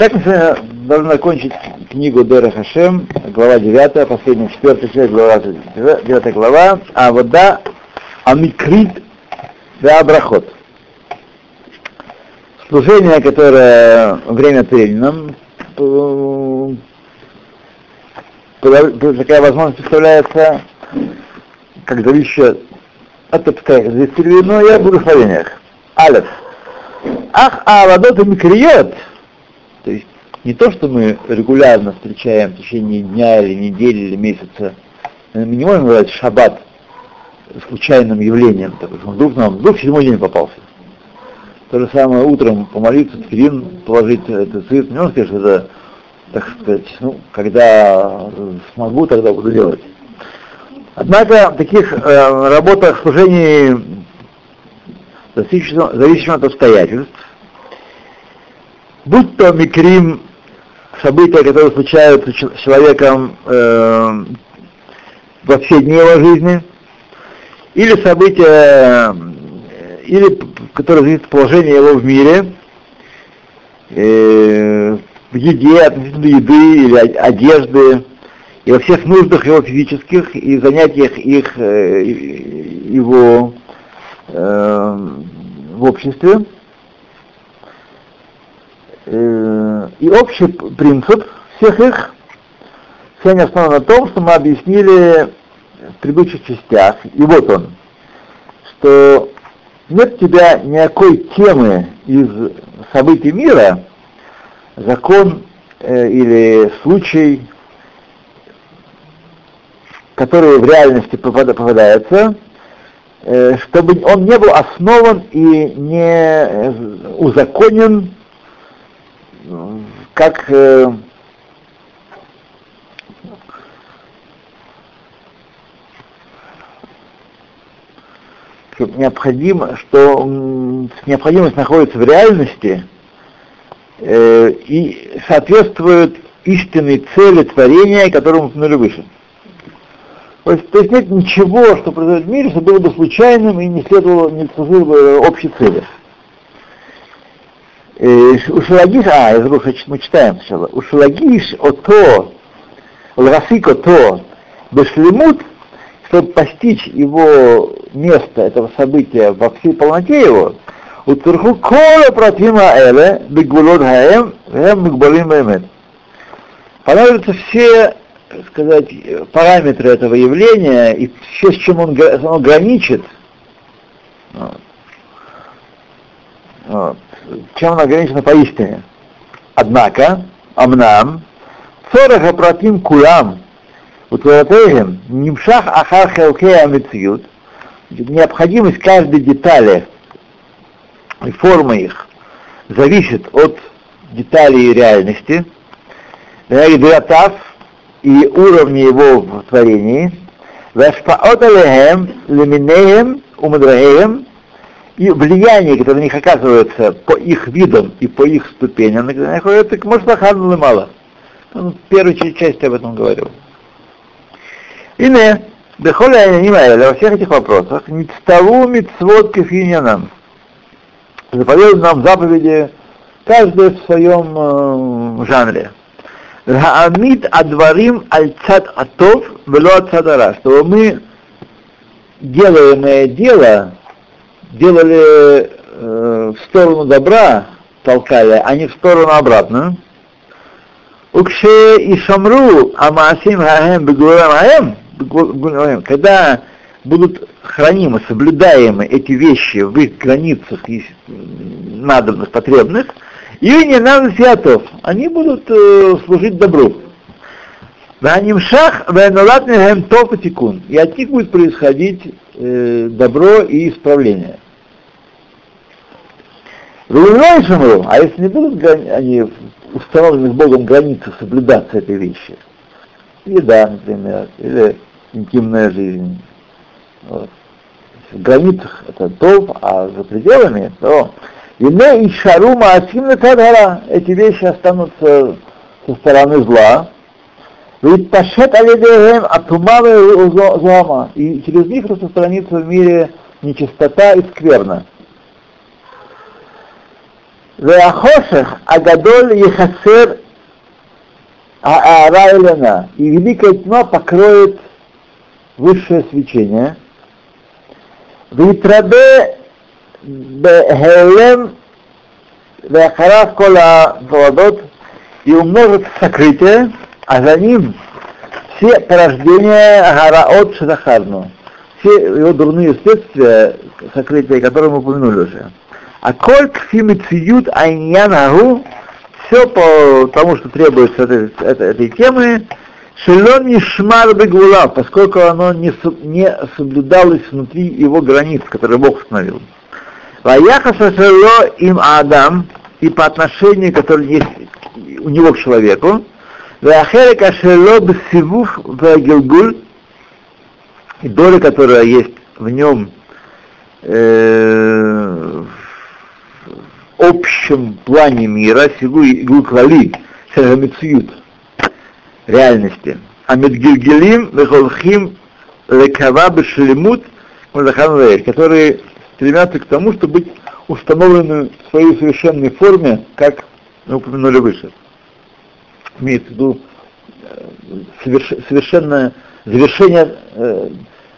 Так мы сегодня должны закончить книгу Дера Хашем, глава 9, последняя, четвертая часть, глава 9 глава, а вода Амикрит да Абрахот. Служение, которое время тренингом, такая возможность представляется как зависящая от обстоятельств, но я буду в словениях. Алеф. Ах, а водот и микриот, то есть не то, что мы регулярно встречаем в течение дня или недели или месяца, мы не можем говорить шаббат случайным явлением, так, вдруг нам вдруг седьмой день попался. То же самое утром помолиться, тфилин положить этот цвет, не можно сказать, что это, так сказать, ну, когда смогу, тогда буду делать. Однако в таких э, работах служений зависимо от обстоятельств, будь то микрим, события, которые случаются с человеком э, во все дни его жизни, или события, или которые зависят от положения его в мире, э, в еде, относительно еды или одежды, и во всех нуждах его физических и занятиях их, э, его э, в обществе. Э, и общий принцип всех их сегодня основан на том, что мы объяснили в предыдущих частях, и вот он, что нет у тебя никакой темы из событий мира, закон э, или случай, который в реальности попадается, э, чтобы он не был основан и не узаконен как э, необходимо, что необходимость находится в реальности э, и соответствует истинной цели творения, которому упомянули выше. То есть, то есть нет ничего, что произойдет в мире, что было бы случайным и не следовало, не служило бы общей цели. У Шалагиш, а, забыл, что мы читаем сначала. У Шалагиш ото, лгасик ото, бешлемут, чтобы постичь его место этого события во всей полноте его, у Турху кола протима эле, бегулот хаем, хэм мигбалим эмет. Понадобятся все, сказать, параметры этого явления и все, с чем он, он граничит. Вот. Вот. Чем он ограничено поистине. Однако, амнам, цораха протим кулам, Утворотейхем, нимшах ахар хелкея мециют, необходимость каждой детали и формы их зависит от деталей реальности, и уровня его в творении, Вашпаот алехем, леминеем, умадрахеем, и влияние, которое на них оказывается по их видам и по их ступеням, на которых находятся, может, мало. Он в первой части об этом говорил. И не, Бехоля Анимаэля, во всех этих вопросах, Ництаву Мицвод Кефинянам. Заповедуют нам заповеди, каждый в своем э, жанре. Раамид адварим альцат атов вело ацадара, чтобы мы делаемое дело делали э, в сторону добра, толкали, а не в сторону обратную. Укше и шамру амасим хаем бегурам хаем когда будут хранимы, соблюдаемы эти вещи в их границах и надобных, потребных, и не надо святов, они будут э, служить добру. Шах топ и тикун. И от них будет происходить э, добро и исправление. А если не будут они установлены Богом границы соблюдаться этой вещи, еда, например, или интимная жизнь. Вот. В границах это топ, а за пределами, то Ине и шарума асим эти вещи останутся со стороны зла. Пашет алидеем атумавы зома, и через них распространится в мире нечистота и скверна. Веахошех Агадоль Ехасер Аара. И великая тьма покроет высшее свечение. Витрабе Бехелем Веахарав Кола Владот и умножит сокрытие, а за ним все порождения Гараот Шадахарну, все его дурные следствия, сокрытия, которые мы упомянули уже. А коль кфимициют айньянагу, все по тому, что требуется этой, этой, этой темы, шелон не шмар бегула, поскольку оно не, не соблюдалось внутри его границ, которые Бог установил. Ваяхаса шело им Адам, и по отношению, которое есть у него к человеку, Вахерека шело бсивух в и доля, которая есть в нем э, общем плане мира, сигу игу клали, шагамицуют, реальности. А медгильгелим вехолхим лекава бешелемут которые стремятся к тому, чтобы быть установлены в своей совершенной форме, как мы упомянули выше. Имеется в виду э, соверш, совершенное завершение, э,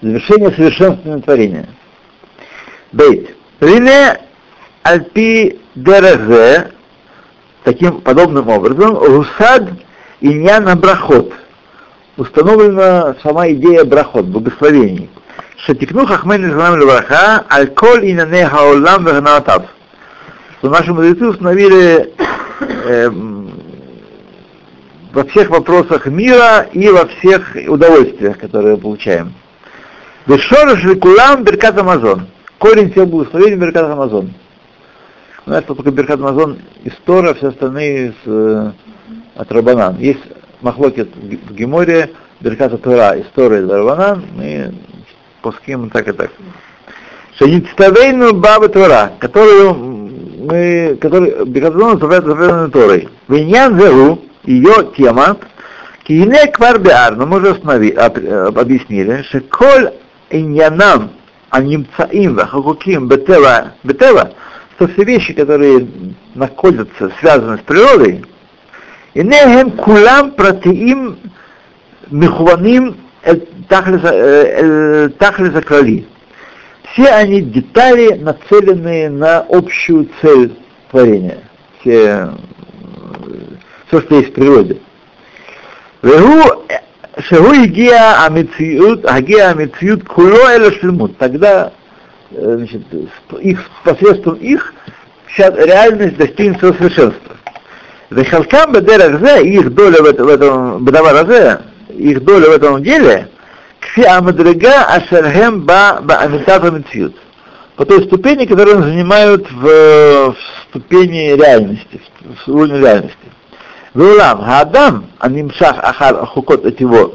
завершение совершенственного творения. Бейт. Рине альпи дерезе, таким подобным образом, русад иньяна брахот. Установлена сама идея брахот, благословений. Шатикну хахмен излам левраха, аль-коль инане хаолам вегнаатав. Наши мудрецы установили э, во всех вопросах мира и во всех удовольствиях, которые мы получаем. Вешорыш кулам беркат Амазон. Корень всех благословений беркат Амазон. У нас только Беркат Амазон из Тора, все остальные из, э, от Рабанан. Есть махлокет в Геморе, Берката Тора из Тора из Рабанан, мы пускаем так и так. Шанитставейну Баба Тора, которую мы, который Беркат Амазон называют заповеданной Торой. Виньян Зеру, ее тема, Кине Квар но мы уже основи, объяснили, что коль иньянам анимцаим вахакуким бетева, бетева, что все вещи, которые находятся, связаны с природой, и нехем кулам протеим мехуваним тахлиза крали. Все они детали, нацеленные на общую цель творения. Все, все что есть в природе. Шегу игия амициют, агия амициют куло эля шлемут. Тогда Э, значит, их, посредством их вся реальность достигнет своего совершенства. Вехалкам бедерахзе, их доля в этом, в этом бедаваразе, их доля в этом деле, кфи амадрега ашерхем ба ба амитата митсют. По той ступени, которую они занимают в, в ступени реальности, в уровне реальности. Веулам, Адам, анимшах ахар хукот его,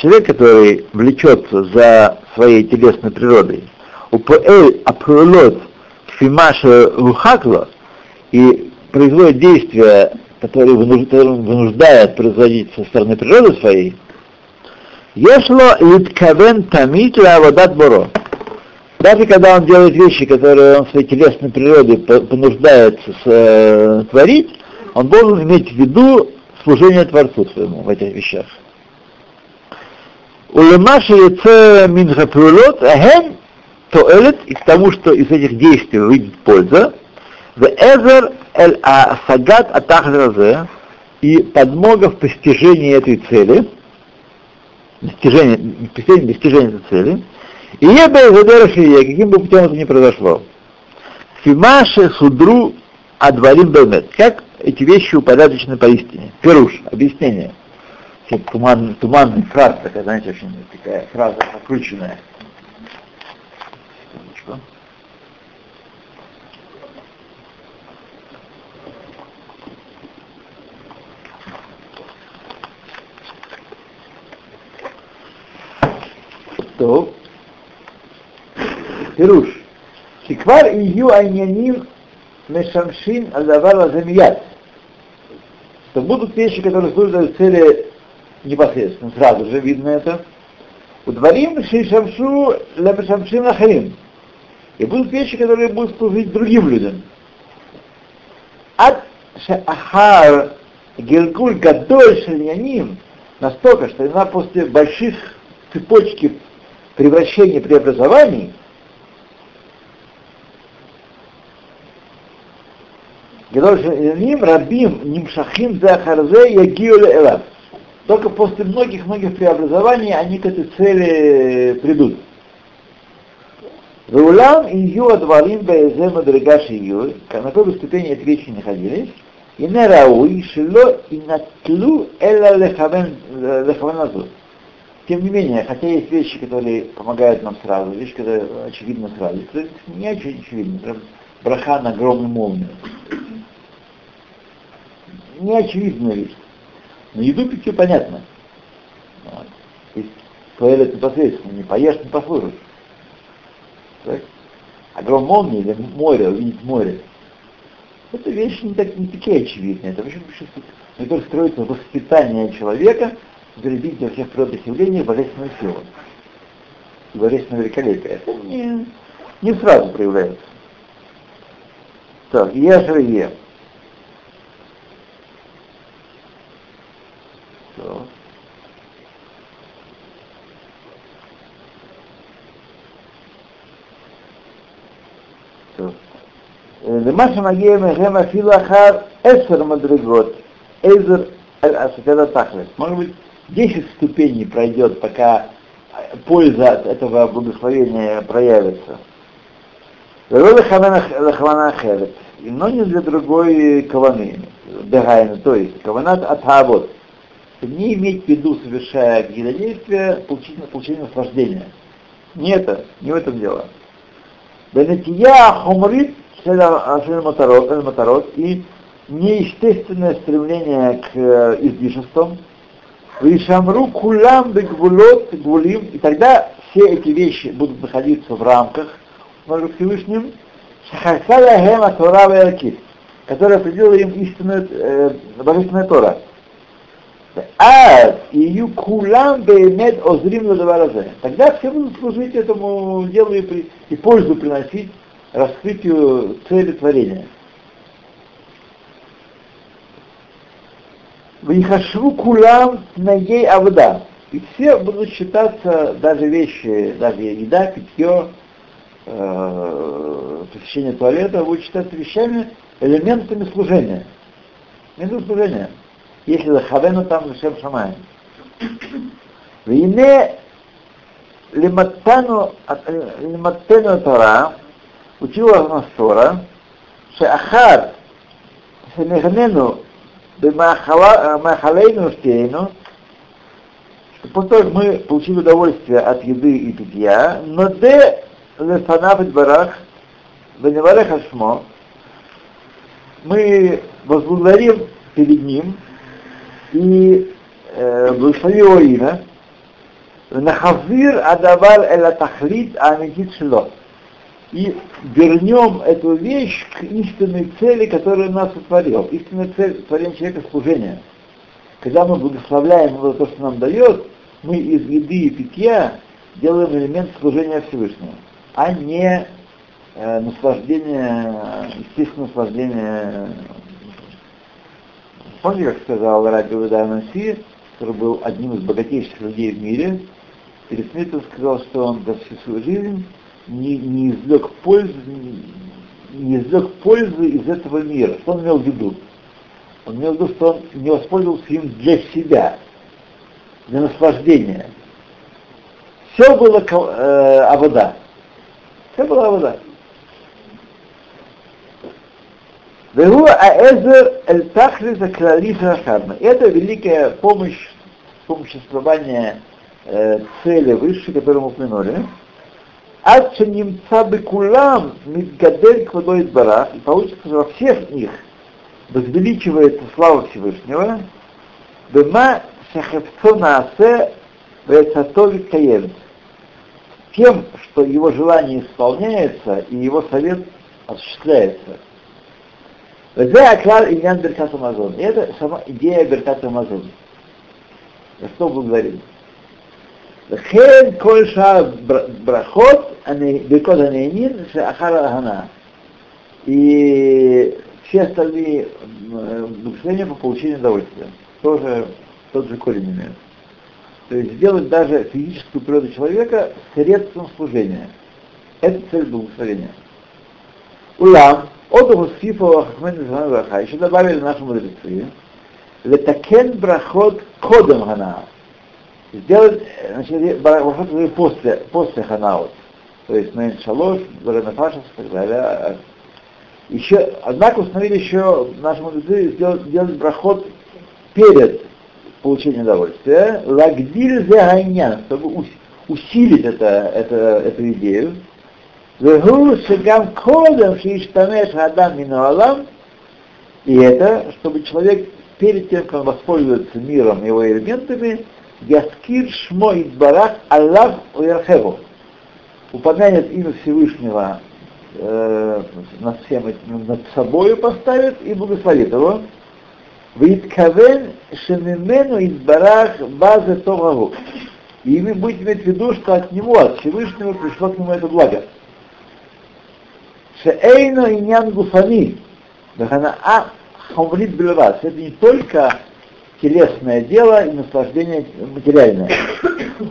человек, который влечется за своей телесной природой, упоэль апрулот фимаша рухакло и производит действия, которые вынуждают производить со стороны природы своей, Ешло литкавен тамит лавадат боро. Даже когда он делает вещи, которые он своей телесной природой понуждается творить, он должен иметь в виду служение Творцу своему в этих вещах. Улемаши яце минхапрулот, ахен тоэлет и к тому, что из этих действий выйдет польза, в эзер эль асагат атахразе и подмога в постижении этой цели, достижение, достижение, достижение этой цели, и ебе каким бы путем это ни произошло. Фимаше судру а дворим бемет. Как эти вещи упорядочены поистине? Перуш, объяснение. Все туман, туманный фраза, такая, знаете, очень такая фраза накрученная. Секундочку. То Перуш, Шиквар и ю айняним мешамшин аль-давар замият, то будут вещи, которые служат для цели непосредственно, сразу же видно это. У дворим шишамшу лямешамшин ахарим. И будут вещи, которые будут служить другим людям. Ад шахар гергуль гадоль шельяним настолько, что она после больших цепочки превращений преобразований – Рабим Нимшахим Захарзе Ягиоле Элав. Только после многих-многих преобразований они к этой цели придут. Рулам и Ю Адварим Баэзе Мадригаши Ю, на какой бы ступени эти вещи находились, и не рауи шило и натлу эла лехавен. Тем не менее, хотя есть вещи, которые помогают нам сразу, вещи, которые очевидно сразу, не очевидно, прям браха на огромную молнию. Не очевидная вещь. Но еду все понятно. Вот. Есть туалет непосредственно, не поешь, не послужишь. Так? А гром молнии или море, увидеть море, это вещи не, так, не такие очевидные. Это очень которые строится на воспитание человека, зарядить для всех природных явлений божественную силу. И божественное великолепие. Это не, не сразу проявляется. Так, я же ем. Все. למה שמגיע מכם אפילו אחר עשר מדרגות, עזר אל асакада тахлес. Может быть, 10 ступеней пройдет, пока польза от этого благословения проявится. Но не для другой каваны, дагайна, то есть каванат от хавот. Не иметь в виду, совершая какие-то действия, получение, получение наслаждения. Не это, не в этом дело. Бенетия хумрит моторот и неестественное стремление к э, излишествам, Вишамру кулам бегвулот гулим, и тогда все эти вещи будут находиться в рамках Бога Всевышним, Шахасая Хема Тора Веакит, которая определила им истинную э, божественная Тора. А ее кулам беймет озрим на Тогда все будут служить этому делу и, при, и пользу приносить раскрытию цели творения. Вихашву кулам на ей авда. И все будут считаться даже вещи, даже еда, питье, э, посещение туалета, будут считаться вещами, элементами служения. Элементами служения. Если захавену там зачем шамаем. Вине лиматтану Тора, учила нас Тора, שאחר שנהנינו במאכלינו ושתינו, после того, как мы получили удовольствие от еды и питья, но де лефанав и барах, веневарех ашмо, мы возблагодарим перед ним и э, благослови его имя, нахавир адавар эла тахлит амитит шло и вернем эту вещь к истинной цели, которую нас сотворил. Истинная цель творения человека — служение. Когда мы благословляем его то, что нам дает, мы из еды и питья делаем элемент служения Всевышнему, а не э, наслаждение, естественное наслаждение. Помните, как сказал Раби Наси, который был одним из богатейших людей в мире, перед смертью сказал, что он за всю свою жизнь не, не извлек пользы, не извлек пользы из этого мира. Что он имел в виду? Он имел в виду, что он не воспользовался им для себя, для наслаждения. Все было э, авода. Все было авода. Вегу аэзер эль тахли за Это великая помощь, помощь существования э, цели высшей, которую мы упомянули. Ад шенимца бекулам, мизгадель квадо бара, и получится, что во всех них возвеличивается слава Всевышнего, бема шахевцо наасе вецатови каен. Тем, что его желание исполняется и его совет осуществляется. Везе аклар иньян Беркат Амазон. И это сама идея Беркат Амазон. За что благодарим? Хен коль брахот Бекод Анейнир Ахара Агана. И все остальные благословения э, по получению удовольствия. Тоже тот же корень имеет. То есть сделать даже физическую природу человека средством служения. Это цель благословения. Улам, отдых Сифа Ахмен Браха, еще добавили наши мудрецы, летакен брахот кодом хана. Сделать, э, значит, брахот э, после, после ханаот то есть Нейн Шалош, Заранефашев и так далее. Еще, однако установили еще наши мудрецы сделать, сделать проход перед получением удовольствия, лагдиль загайнян, чтобы усилить это, это, эту идею. Вегу шагам кодом шиштанеш адам минуалам, и это, чтобы человек перед тем, как он воспользуется миром, его элементами, яскир шмо избарах Аллах уярхеву, упомянет имя Всевышнего э, над всем над собою поставит и благословит его. Виткавен шемимену идбарах базы Томагу. И вы будете иметь в виду, что от него, от Всевышнего, пришло к нему это благо. Шеэйно иньян гуфани, а хамрит бельвас. Это не только телесное дело и наслаждение материальное.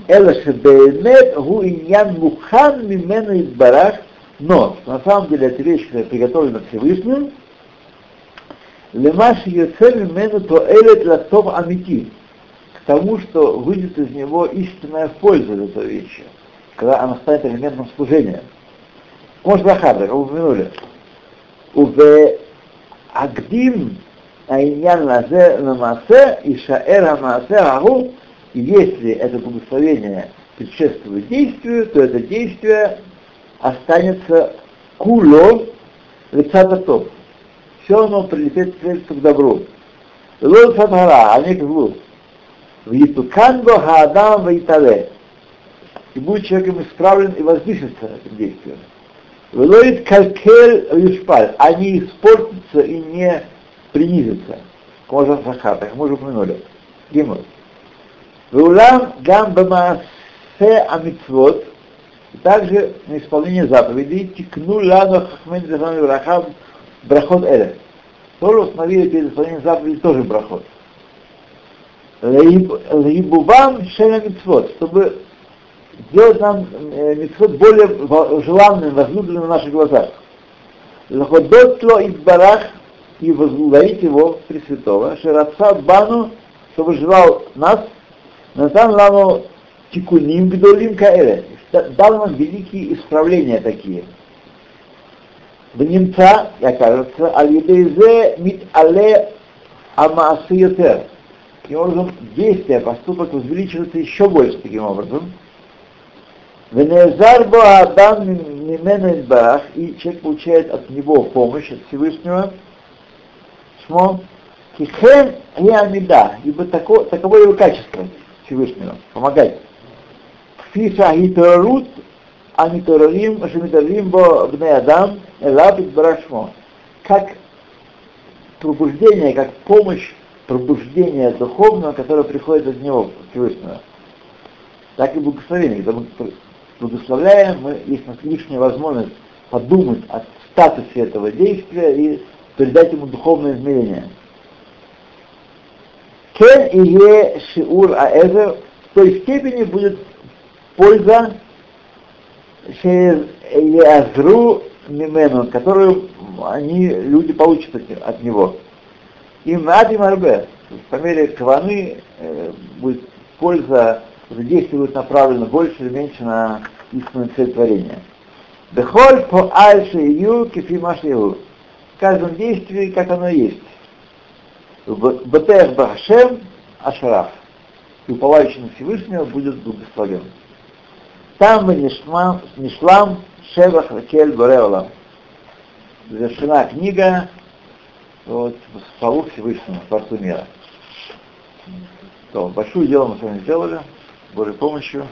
Элашебеймет гу иньян мухан мимену из барах, но на самом деле это вещь, которая приготовлена Всевышним, лемаш йоцель мимену то элет латов амити, к тому, что выйдет из него истинная польза для этой вещи, когда она станет элементом служения. Может, Лахабра, как вы упомянули. Уве Агдим Айнян лазе намасе и шаэр амасе агу, И если это благословение предшествует действию, то это действие останется куло лицататом. Все оно прилетит средство к добру. Лол сатара, а не к злу. В Хаадам Вайтале. И будет человеком исправлен и возвысится этим действием. Велоид калькель юшпаль. Они испортятся и не принизятся. Можно сахар, так мы уже упомянули. Гимл. Веулам гам бамаасе амитвот, также на исполнение заповедей тикну лану хахмен брахав брахот эля. Тоже установили перед исполнением заповедей тоже брахот. Лаибубам шеля митцвот, чтобы сделать нам э, митцвот более желанным, возлюбленным в наших глазах. Лаходотло из барах и возблагодарить его Пресвятого, Шераца Бану, чтобы желал нас, Натан Ламу Тикуним Гдолим Каэре, дал нам великие исправления такие. В немца, и окажется, Аль-Едейзе Мит Але Амаасы Йотер. Таким образом, действие, поступок возвеличивается еще больше таким образом. Венезар Адам избарах, и человек получает от него помощь, от Всевышнего, шмо, кихен и амида, ибо тако, таково его качество Всевышнего, помогать. Фиша хиторут, амиторарим, шамиторарим бо бне Адам, элаб избарашмо. Как пробуждение, как помощь пробуждения духовного, которое приходит от него, Всевышнего. Так и благословение, когда мы благословляем, мы, есть у лишняя возможность подумать о статусе этого действия и передать ему духовное измерение. Кен и е шиур аэзер в той степени будет польза азру мимену, которую они, люди получат от него. И надим арбе, по мере каваны э, будет польза действие будет направлено больше или меньше на истинную цель творения. Бехоль по альше ю кефимашеву. В каждом действии, как оно есть. Бетех Бахашем Ашараф. И уповающий на Всевышнего будет благословен. Там мы Нишлам Шевах Ракель Бореола. Завершена книга вот, в славу Всевышнего, Творцу мира. То, большое дело мы с вами сделали. Божьей помощью.